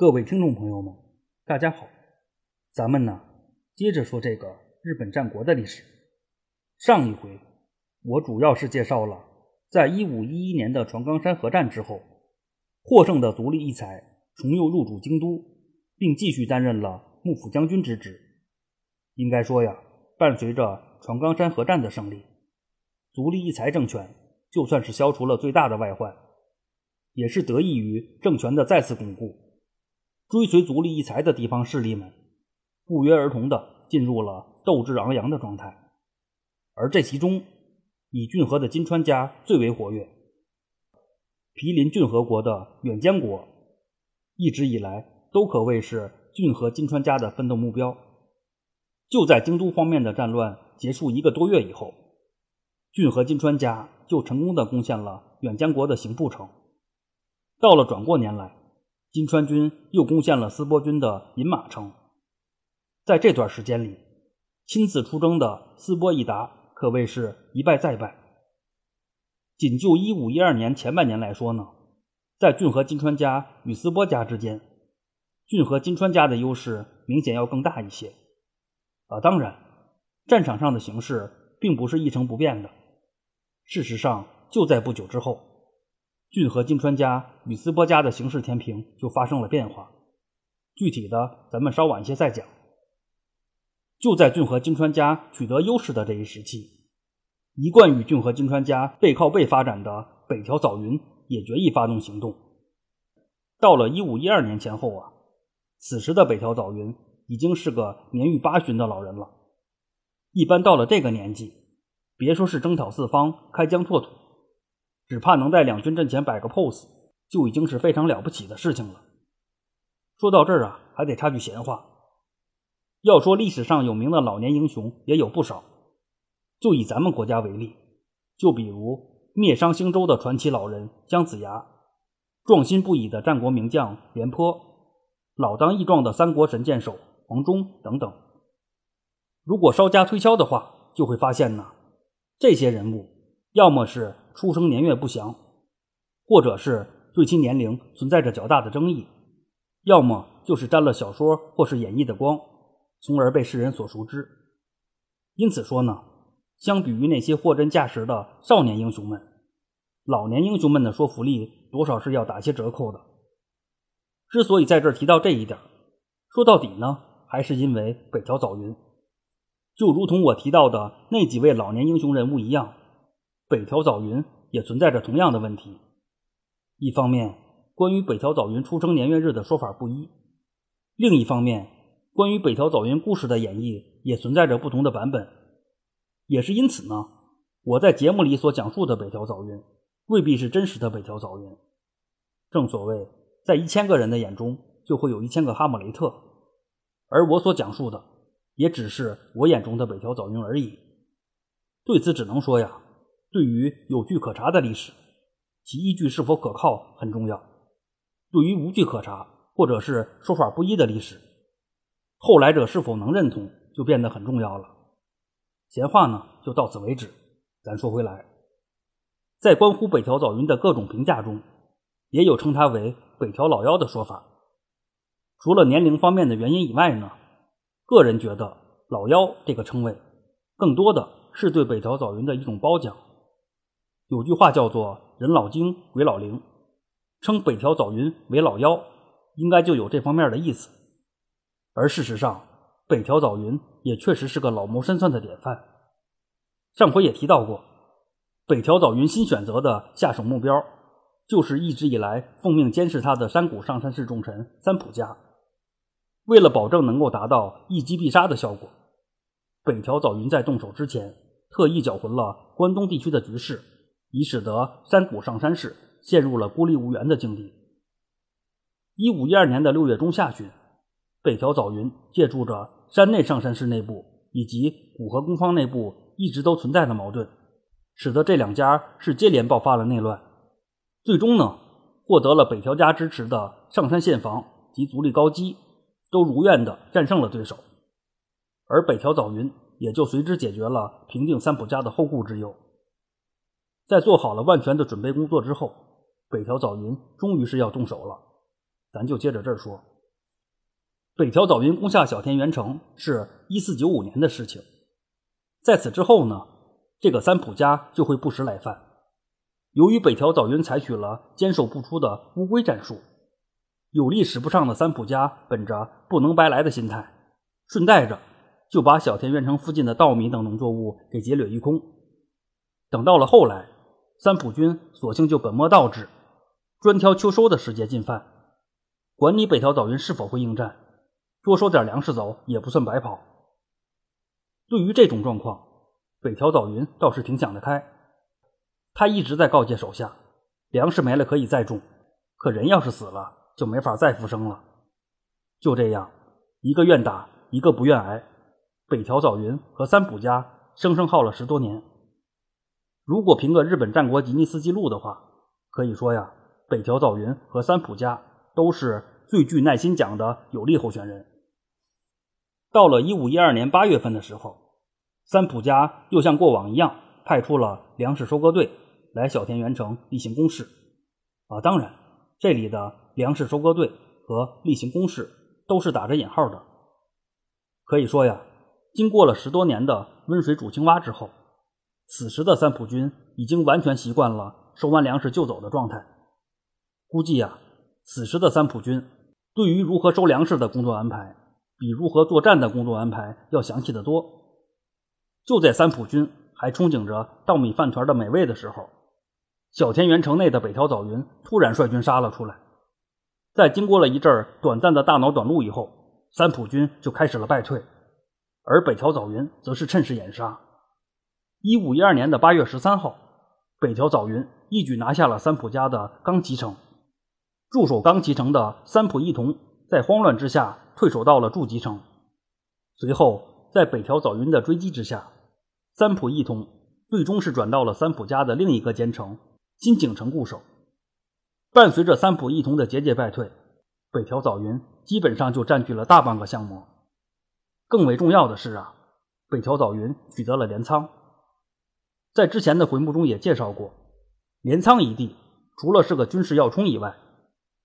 各位听众朋友们，大家好，咱们呢接着说这个日本战国的历史。上一回我主要是介绍了，在一五一一年的船冈山合战之后，获胜的足利义才重又入主京都，并继续担任了幕府将军之职。应该说呀，伴随着船冈山合战的胜利，足利义才政权就算是消除了最大的外患，也是得益于政权的再次巩固。追随足利义才的地方势力们，不约而同地进入了斗志昂扬的状态。而这其中，以骏河的金川家最为活跃。毗邻骏河国的远江国，一直以来都可谓是骏河金川家的奋斗目标。就在京都方面的战乱结束一个多月以后，骏河金川家就成功的攻陷了远江国的刑部城。到了转过年来，金川军又攻陷了斯波军的饮马城。在这段时间里，亲自出征的斯波义达。可谓是一败再败。仅就一五一二年前半年来说呢，在骏河金川家与斯波家之间，骏河金川家的优势明显要更大一些。啊，当然，战场上的形势并不是一成不变的。事实上，就在不久之后，骏河金川家与斯波家的形势天平就发生了变化。具体的，咱们稍晚一些再讲。就在骏河金川家取得优势的这一时期，一贯与骏河金川家背靠背发展的北条早云也决意发动行动。到了一五一二年前后啊，此时的北条早云已经是个年逾八旬的老人了。一般到了这个年纪，别说是征讨四方、开疆拓土，只怕能在两军阵前摆个 pose，就已经是非常了不起的事情了。说到这儿啊，还得插句闲话。要说历史上有名的老年英雄也有不少，就以咱们国家为例，就比如灭商兴周的传奇老人姜子牙，壮心不已的战国名将廉颇，老当益壮的三国神箭手黄忠等等。如果稍加推敲的话，就会发现呢，这些人物要么是出生年月不详，或者是对其年龄存在着较大的争议，要么就是沾了小说或是演绎的光。从而被世人所熟知。因此说呢，相比于那些货真价实的少年英雄们，老年英雄们的说服力多少是要打些折扣的。之所以在这儿提到这一点，说到底呢，还是因为北条早云。就如同我提到的那几位老年英雄人物一样，北条早云也存在着同样的问题。一方面，关于北条早云出生年月日的说法不一；另一方面，关于北条早云故事的演绎也存在着不同的版本，也是因此呢，我在节目里所讲述的北条早云未必是真实的北条早云。正所谓，在一千个人的眼中就会有一千个哈姆雷特，而我所讲述的也只是我眼中的北条早云而已。对此，只能说呀，对于有据可查的历史，其依据是否可靠很重要；对于无据可查或者是说法不一的历史，后来者是否能认同，就变得很重要了。闲话呢，就到此为止。咱说回来，在关乎北条早云的各种评价中，也有称他为“北条老妖”的说法。除了年龄方面的原因以外呢，个人觉得“老妖”这个称谓，更多的是对北条早云的一种褒奖。有句话叫做“人老精，鬼老灵”，称北条早云为“老妖”，应该就有这方面的意思。而事实上，北条早云也确实是个老谋深算的典范。上回也提到过，北条早云新选择的下手目标，就是一直以来奉命监视他的山谷上山氏重臣三浦家。为了保证能够达到一击必杀的效果，北条早云在动手之前，特意搅浑了关东地区的局势，以使得山谷上山氏陷入了孤立无援的境地。一五一二年的六月中下旬。北条早云借助着山内上山氏内部以及古河宫方内部一直都存在的矛盾，使得这两家是接连爆发了内乱。最终呢，获得了北条家支持的上山宪房及足利高基都如愿的战胜了对手，而北条早云也就随之解决了平定三浦家的后顾之忧。在做好了万全的准备工作之后，北条早云终于是要动手了。咱就接着这儿说。北条早云攻下小田原城是一四九五年的事情，在此之后呢，这个三浦家就会不时来犯。由于北条早云采取了坚守不出的乌龟战术，有力使不上的三浦家本着不能白来的心态，顺带着就把小田原城附近的稻米等农作物给劫掠一空。等到了后来，三浦军索性就本末倒置，专挑秋收的时节进犯，管你北条早云是否会应战。多收点粮食走也不算白跑。对于这种状况，北条早云倒是挺想得开。他一直在告诫手下，粮食没了可以再种，可人要是死了就没法再复生了。就这样，一个愿打，一个不愿挨，北条早云和三浦家生生耗了十多年。如果凭个日本战国吉尼斯纪录的话，可以说呀，北条早云和三浦家都是最具耐心讲的有力候选人。到了一五一二年八月份的时候，三浦家又像过往一样派出了粮食收割队来小田原城例行公事。啊，当然，这里的粮食收割队和例行公事都是打着引号的。可以说呀，经过了十多年的温水煮青蛙之后，此时的三浦军已经完全习惯了收完粮食就走的状态。估计呀，此时的三浦军对于如何收粮食的工作安排。比如何作战的工作安排要详细的多。就在三浦军还憧憬着稻米饭团的美味的时候，小田园城内的北条早云突然率军杀了出来。在经过了一阵短暂的大脑短路以后，三浦军就开始了败退，而北条早云则是趁势掩杀。一五一二年的八月十三号，北条早云一举拿下了三浦家的冈崎城。驻守冈崎城的三浦义同在慌乱之下。退守到了筑吉城，随后在北条早云的追击之下，三浦义同最终是转到了三浦家的另一个坚城新井城固守。伴随着三浦义同的节节败退，北条早云基本上就占据了大半个项目。更为重要的是啊，北条早云取得了镰仓。在之前的回目中也介绍过，镰仓一地除了是个军事要冲以外，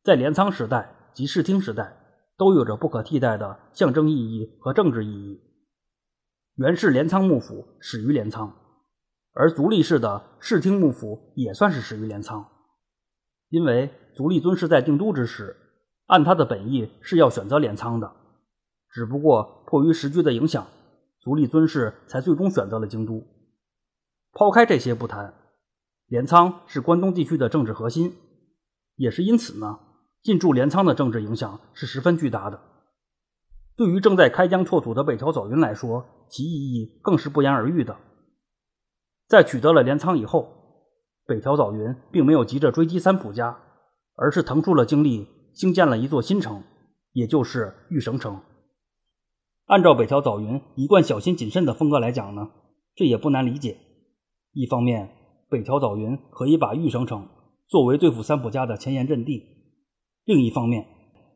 在镰仓时代及室町时代。都有着不可替代的象征意义和政治意义。源氏镰仓幕府始于镰仓，而足利氏的室町幕府也算是始于镰仓。因为足利尊氏在定都之时，按他的本意是要选择镰仓的，只不过迫于时局的影响，足利尊氏才最终选择了京都。抛开这些不谈，镰仓是关东地区的政治核心，也是因此呢。进驻镰仓的政治影响是十分巨大的，对于正在开疆拓土的北条早云来说，其意义更是不言而喻的。在取得了镰仓以后，北条早云并没有急着追击三浦家，而是腾出了精力兴建了一座新城，也就是玉绳城。按照北条早云一贯小心谨慎的风格来讲呢，这也不难理解。一方面，北条早云可以把玉绳城作为对付三浦家的前沿阵地。另一方面，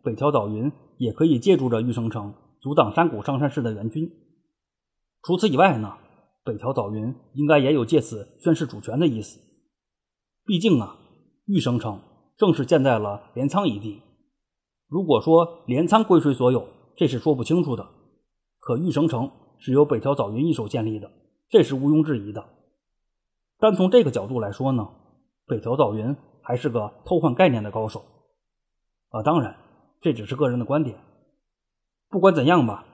北条早云也可以借助着玉绳城阻挡山谷上山氏的援军。除此以外呢，北条早云应该也有借此宣示主权的意思。毕竟啊，玉绳城正是建在了镰仓一地。如果说镰仓归谁所有，这是说不清楚的。可玉绳城是由北条早云一手建立的，这是毋庸置疑的。单从这个角度来说呢，北条早云还是个偷换概念的高手。啊，当然，这只是个人的观点。不管怎样吧，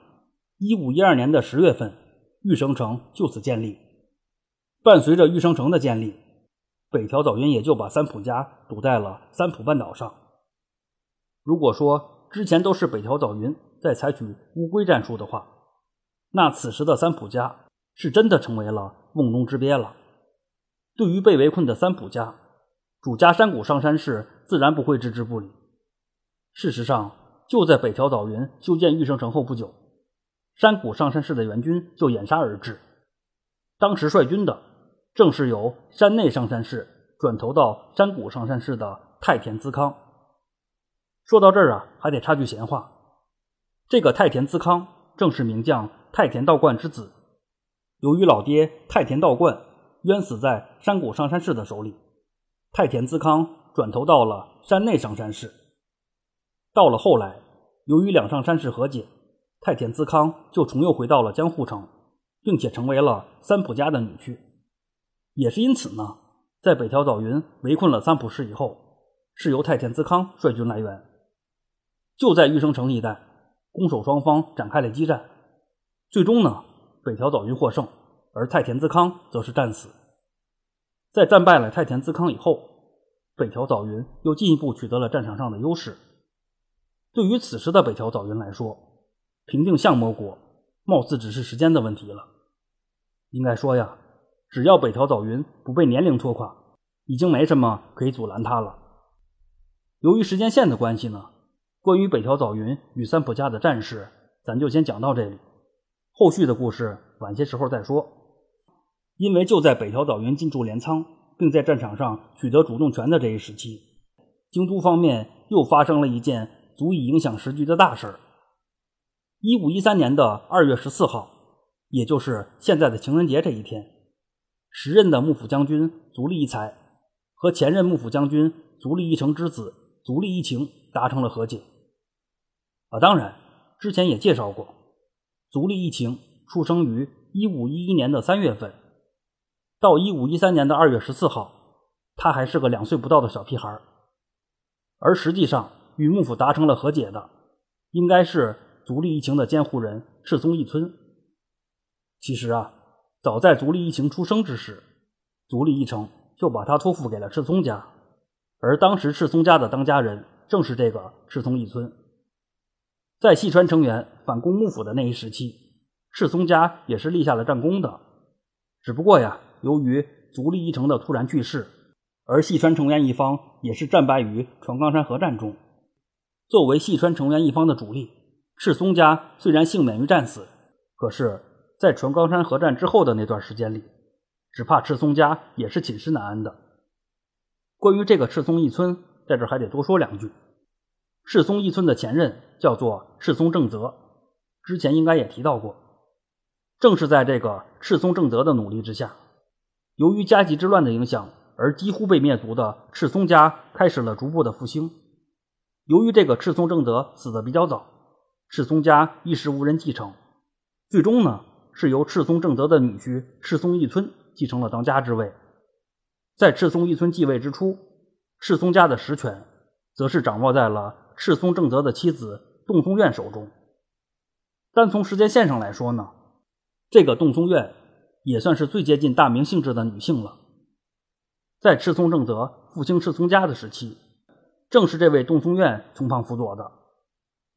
一五一二年的十月份，玉绳城就此建立。伴随着玉绳城的建立，北条早云也就把三浦家堵在了三浦半岛上。如果说之前都是北条早云在采取乌龟战术的话，那此时的三浦家是真的成为了瓮中之鳖了。对于被围困的三浦家，主家山谷上山氏自然不会置之不理。事实上，就在北条早云修建玉绳城后不久，山谷上山氏的援军就掩杀而至。当时率军的正是由山内上山氏转投到山谷上山氏的太田资康。说到这儿啊，还得插句闲话：这个太田资康正是名将太田道观之子。由于老爹太田道观冤死在山谷上山氏的手里，太田资康转投到了山内上山氏。到了后来，由于两上山氏和解，太田资康就重又回到了江户城，并且成为了三浦家的女婿。也是因此呢，在北条早云围困了三浦氏以后，是由太田资康率军来援。就在玉生城一带，攻守双方展开了激战。最终呢，北条早云获胜，而太田资康则是战死。在战败了太田资康以后，北条早云又进一步取得了战场上的优势。对于此时的北条早云来说，平定相模国貌似只是时间的问题了。应该说呀，只要北条早云不被年龄拖垮，已经没什么可以阻拦他了。由于时间线的关系呢，关于北条早云与三浦家的战事，咱就先讲到这里。后续的故事晚些时候再说。因为就在北条早云进驻镰仓，并在战场上取得主动权的这一时期，京都方面又发生了一件足以影响时局的大事儿。一五一三年的二月十四号，也就是现在的情人节这一天，时任的幕府将军足利义才和前任幕府将军足利义成之子足利义晴达成了和解。啊，当然，之前也介绍过，足利义晴出生于一五一一年的三月份。到一五一三年的二月十四号，他还是个两岁不到的小屁孩而实际上与幕府达成了和解的，应该是足利义晴的监护人赤松义村。其实啊，早在足利义晴出生之时，足利义成就把他托付给了赤松家，而当时赤松家的当家人正是这个赤松义村。在细川成员反攻幕府的那一时期，赤松家也是立下了战功的，只不过呀。由于足利义城的突然去世，而细川成员一方也是战败于船冈山合战中。作为细川成员一方的主力，赤松家虽然幸免于战死，可是，在船冈山合战之后的那段时间里，只怕赤松家也是寝食难安的。关于这个赤松一村，在这还得多说两句。赤松一村的前任叫做赤松正则，之前应该也提到过。正是在这个赤松正则的努力之下。由于家吉之乱的影响而几乎被灭族的赤松家开始了逐步的复兴。由于这个赤松正德死的比较早，赤松家一时无人继承，最终呢是由赤松正德的女婿赤松义村继承了当家之位。在赤松义村继位之初，赤松家的实权则是掌握在了赤松正德的妻子洞松院手中。单从时间线上来说呢，这个洞松院。也算是最接近大明性质的女性了。在赤松正则复兴赤松家的时期，正是这位洞松院从旁辅佐的。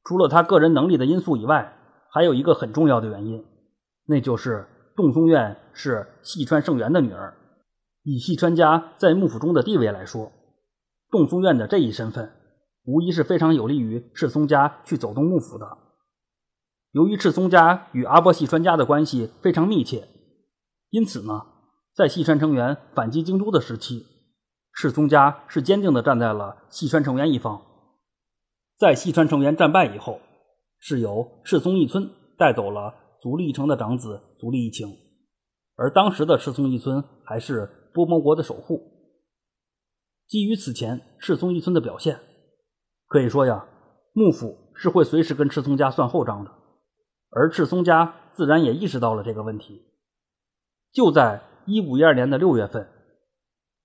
除了他个人能力的因素以外，还有一个很重要的原因，那就是洞松院是细川胜元的女儿。以细川家在幕府中的地位来说，洞松院的这一身份，无疑是非常有利于赤松家去走动幕府的。由于赤松家与阿波细川家的关系非常密切。因此呢，在细川成员反击京都的时期，赤松家是坚定地站在了细川成员一方。在细川成员战败以后，是由赤松义村带走了足利义成的长子足利义晴，而当时的赤松义村还是波摩国的守护。基于此前赤松义村的表现，可以说呀，幕府是会随时跟赤松家算后账的，而赤松家自然也意识到了这个问题。就在一五一二年的六月份，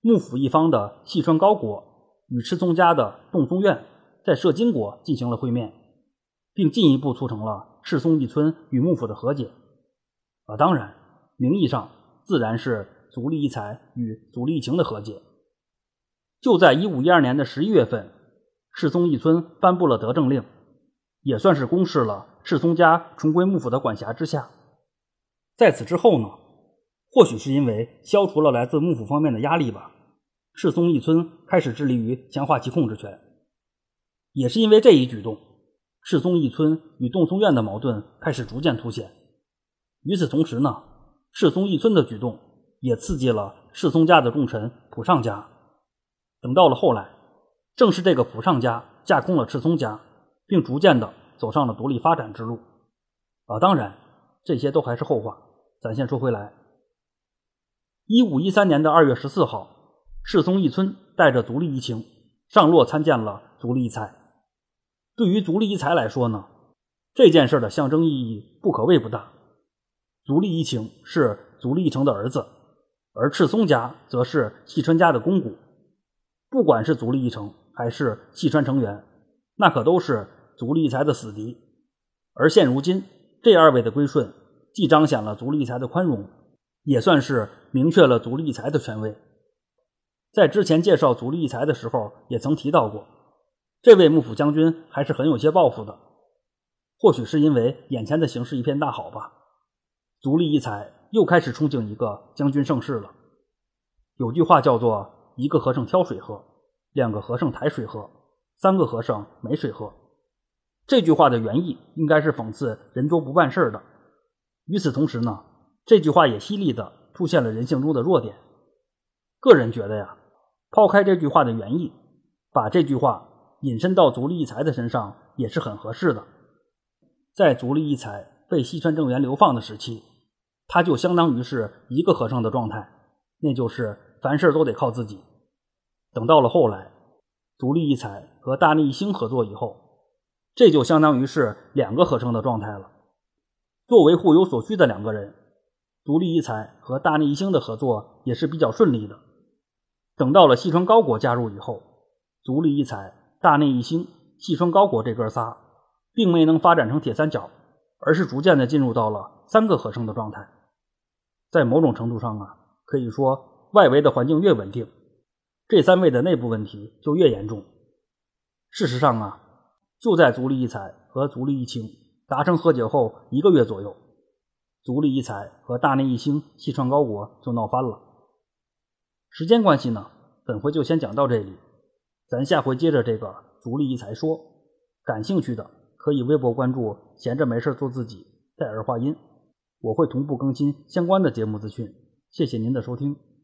幕府一方的细川高国与赤松家的洞松院在摄津国进行了会面，并进一步促成了赤松一村与幕府的和解。啊，当然，名义上自然是足利义才与足利义晴的和解。就在一五一二年的十一月份，赤松一村颁布了德政令，也算是公示了赤松家重归幕府的管辖之下。在此之后呢？或许是因为消除了来自幕府方面的压力吧，赤松义村开始致力于强化其控制权。也是因为这一举动，赤松义村与洞松院的矛盾开始逐渐凸显。与此同时呢，赤松义村的举动也刺激了赤松家的重臣浦上家。等到了后来，正是这个浦上家架空了赤松家，并逐渐的走上了独立发展之路。啊，当然，这些都还是后话。咱先说回来。一五一三年的二月十四号，赤松义村带着足利义晴上洛参见了足利义才。对于足利义才来说呢，这件事的象征意义不可谓不大。足利义晴是足利义城的儿子，而赤松家则是细川家的公股。不管是足利义城还是细川成员，那可都是足利义才的死敌。而现如今，这二位的归顺，既彰显了足利义才的宽容，也算是明确了足利义才的权威。在之前介绍足利义才的时候，也曾提到过。这位幕府将军还是很有些抱负的，或许是因为眼前的形势一片大好吧。足利义才又开始憧憬一个将军盛世了。有句话叫做“一个和尚挑水喝，两个和尚抬水喝，三个和尚没水喝”。这句话的原意应该是讽刺人多不办事的。与此同时呢，这句话也犀利的出现了人性中的弱点。个人觉得呀，抛开这句话的原意，把这句话。引申到足利义才的身上也是很合适的。在足利义才被西川政元流放的时期，他就相当于是一个和尚的状态，那就是凡事都得靠自己。等到了后来，足利义才和大内义兴合作以后，这就相当于是两个和尚的状态了。作为互有所需的两个人，足利义才和大内义兴的合作也是比较顺利的。等到了细川高国加入以后，足利义才。大内义兴、细川高国这哥仨，并没能发展成铁三角，而是逐渐的进入到了三个合成的状态。在某种程度上啊，可以说外围的环境越稳定，这三位的内部问题就越严重。事实上啊，就在足利义才和足利义清达成和解后一个月左右，足利义才和大内义兴、细川高国就闹翻了。时间关系呢，本回就先讲到这里。咱下回接着这个足利义才说，感兴趣的可以微博关注“闲着没事做自己”，戴尔话音，我会同步更新相关的节目资讯。谢谢您的收听。